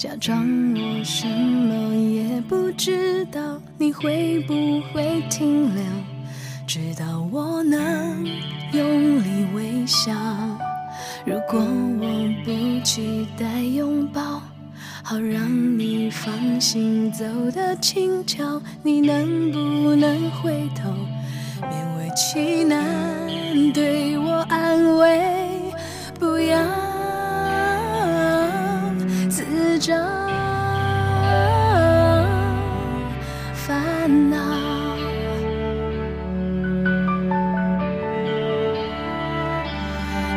假装我什么也不知道，你会不会停留？直到我能用力微笑。如果我不期待拥抱，好让你放心走得轻巧，你能不能回头？勉为其难对我安慰，不要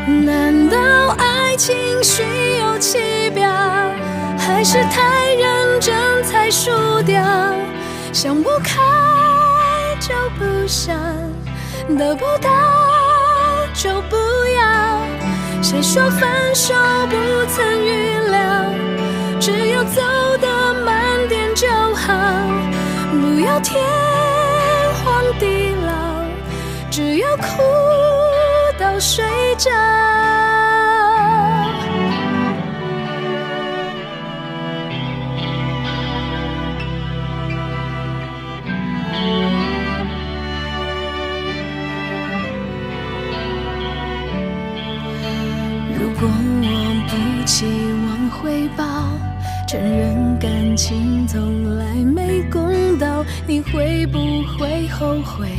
难道爱情虚有其表，还是太认真才输掉？想不开就不想，得不到就不要。谁说分手不曾预料？只要走得慢点就好，不要天荒地老，只要哭睡着。如果我不期望回报，承认感情从来没公道，你会不会后悔？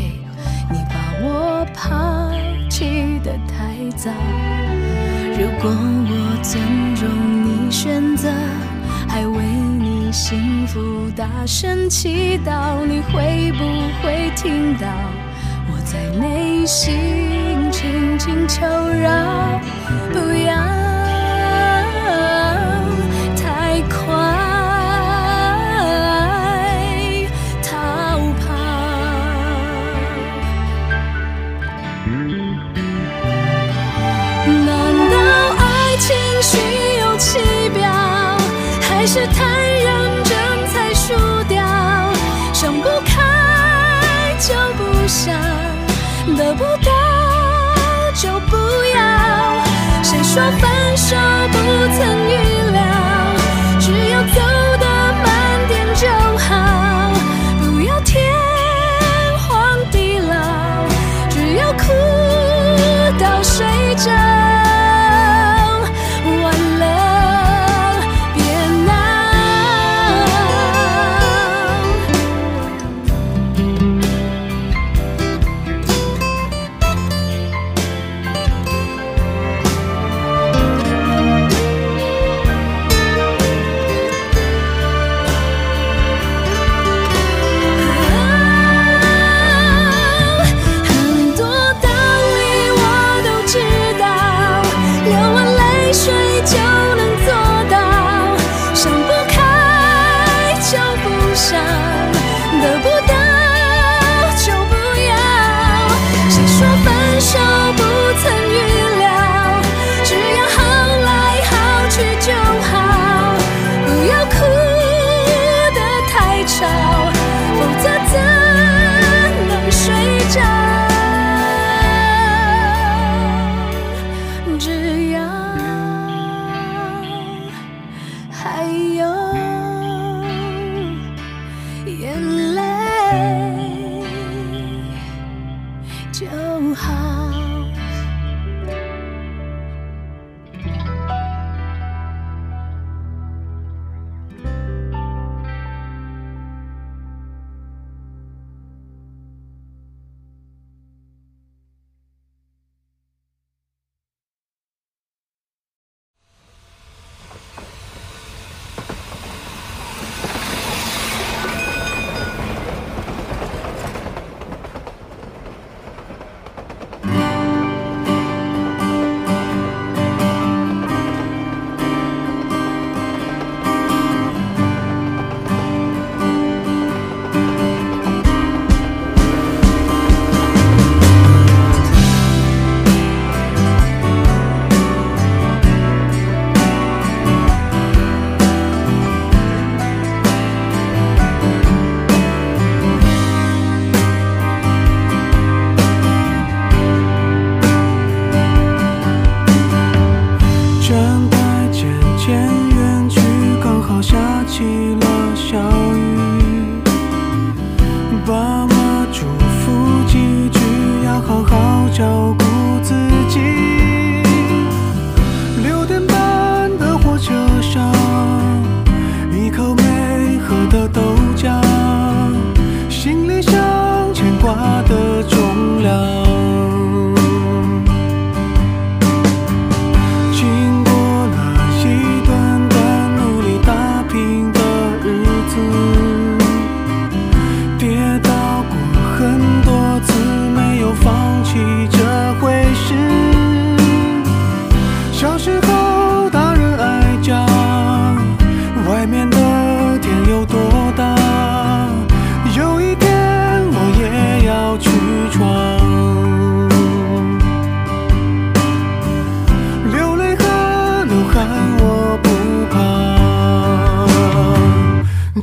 你把我抛起得太早。如果我尊重你选择，还为你幸福大声祈祷，你会不会听到我在内心轻轻求饶？不要得不到就不要。谁说分手不曾预还有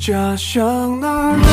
家乡那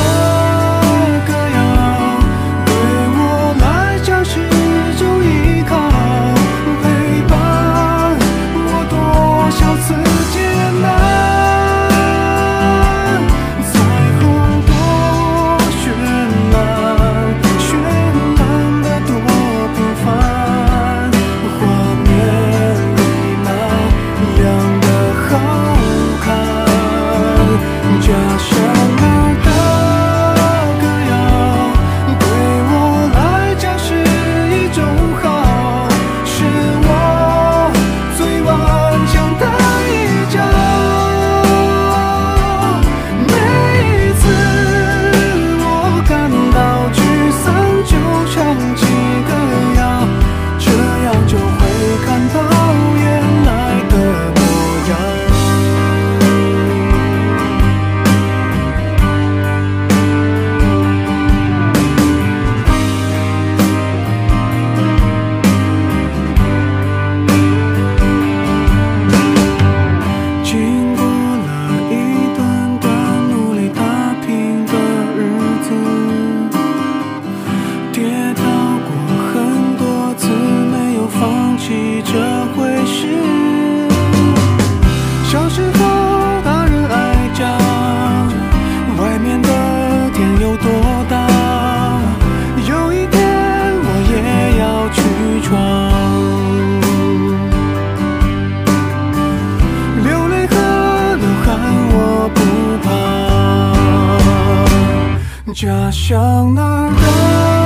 家乡那儿。